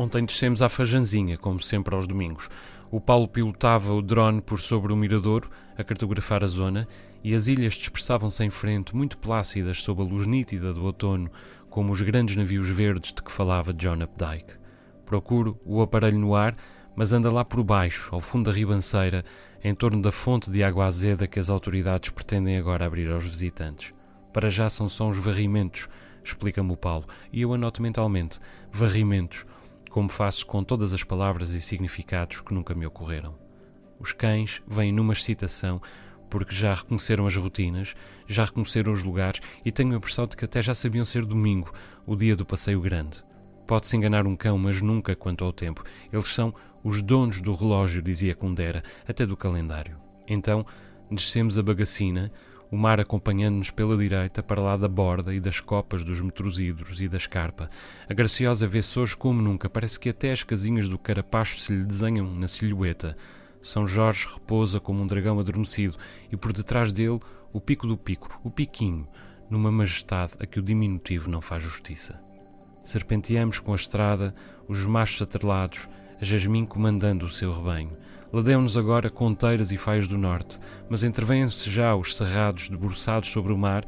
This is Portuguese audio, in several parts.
Ontem descemos à Fajanzinha, como sempre aos domingos. O Paulo pilotava o drone por sobre o miradouro, a cartografar a zona, e as ilhas dispersavam-se em frente, muito plácidas sob a luz nítida do outono, como os grandes navios verdes de que falava John Updike. Procuro o aparelho no ar, mas anda lá por baixo, ao fundo da ribanceira, em torno da fonte de água azeda que as autoridades pretendem agora abrir aos visitantes. Para já são só uns varrimentos, explica-me o Paulo, e eu anoto mentalmente: varrimentos como faço com todas as palavras e significados que nunca me ocorreram. Os cães vêm numa excitação porque já reconheceram as rotinas, já reconheceram os lugares e tenho a impressão de que até já sabiam ser domingo, o dia do passeio grande. Pode-se enganar um cão, mas nunca quanto ao tempo. Eles são os donos do relógio, dizia Kundera, até do calendário. Então, descemos a bagacina, o mar acompanhando-nos pela direita para lá da borda e das copas dos metrosídoros e da escarpa. A graciosa vê-se hoje como nunca, parece que até as casinhas do carapacho se lhe desenham na silhueta. São Jorge repousa como um dragão adormecido e por detrás dele o pico do pico, o piquinho, numa majestade a que o diminutivo não faz justiça. Serpenteamos com a estrada, os machos atrelados, jasmim comandando o seu rebanho. Ladeiam-nos agora conteiras e faios do norte, mas intervêm-se já os cerrados debruçados sobre o mar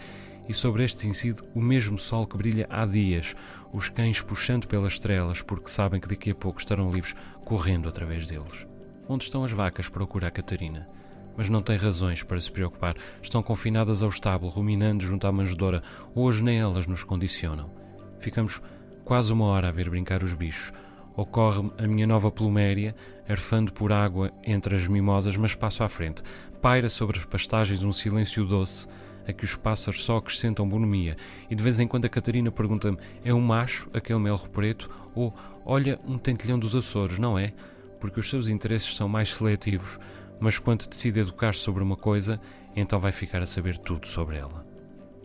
e sobre estes incide o mesmo sol que brilha há dias, os cães puxando pelas estrelas porque sabem que daqui a pouco estarão livres correndo através deles. Onde estão as vacas? procura a Catarina. Mas não tem razões para se preocupar. Estão confinadas ao estábulo, ruminando junto à manjedoura. Hoje nem elas nos condicionam. Ficamos quase uma hora a ver brincar os bichos ocorre a minha nova pluméria, arfando por água entre as mimosas, mas passo à frente. Paira sobre as pastagens um silêncio doce, a que os pássaros só acrescentam bonomia, e de vez em quando a Catarina pergunta-me: é um macho, aquele melro preto? Ou, olha, um tentilhão dos Açores, não é? Porque os seus interesses são mais seletivos, mas quando decide educar sobre uma coisa, então vai ficar a saber tudo sobre ela.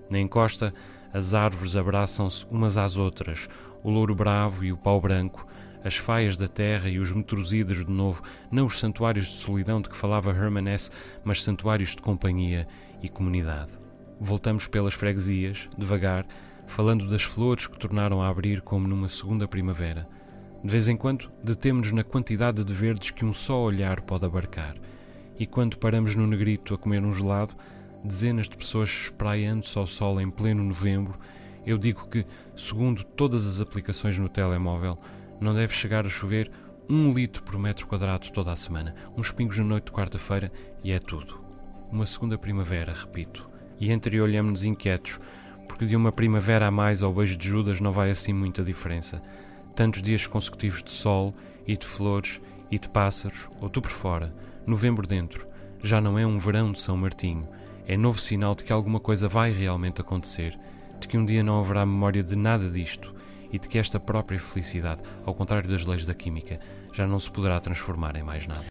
Na encosta, as árvores abraçam-se umas às outras, o louro bravo e o pau branco, as faias da terra e os metrosíderos de novo, não os santuários de solidão de que falava Herman S., mas santuários de companhia e comunidade. Voltamos pelas freguesias, devagar, falando das flores que tornaram a abrir como numa segunda primavera. De vez em quando detemos-nos na quantidade de verdes que um só olhar pode abarcar. E quando paramos no Negrito a comer um gelado, dezenas de pessoas espraiando-se ao sol em pleno novembro, eu digo que, segundo todas as aplicações no telemóvel, não deve chegar a chover um litro por metro quadrado toda a semana. Uns pingos na noite de quarta-feira e é tudo. Uma segunda primavera, repito. E entreolhamos-nos inquietos, porque de uma primavera a mais ao beijo de Judas não vai assim muita diferença. Tantos dias consecutivos de sol e de flores e de pássaros, ou tu por fora, novembro dentro, já não é um verão de São Martinho. É novo sinal de que alguma coisa vai realmente acontecer, de que um dia não haverá memória de nada disto e de que esta própria felicidade, ao contrário das leis da química, já não se poderá transformar em mais nada.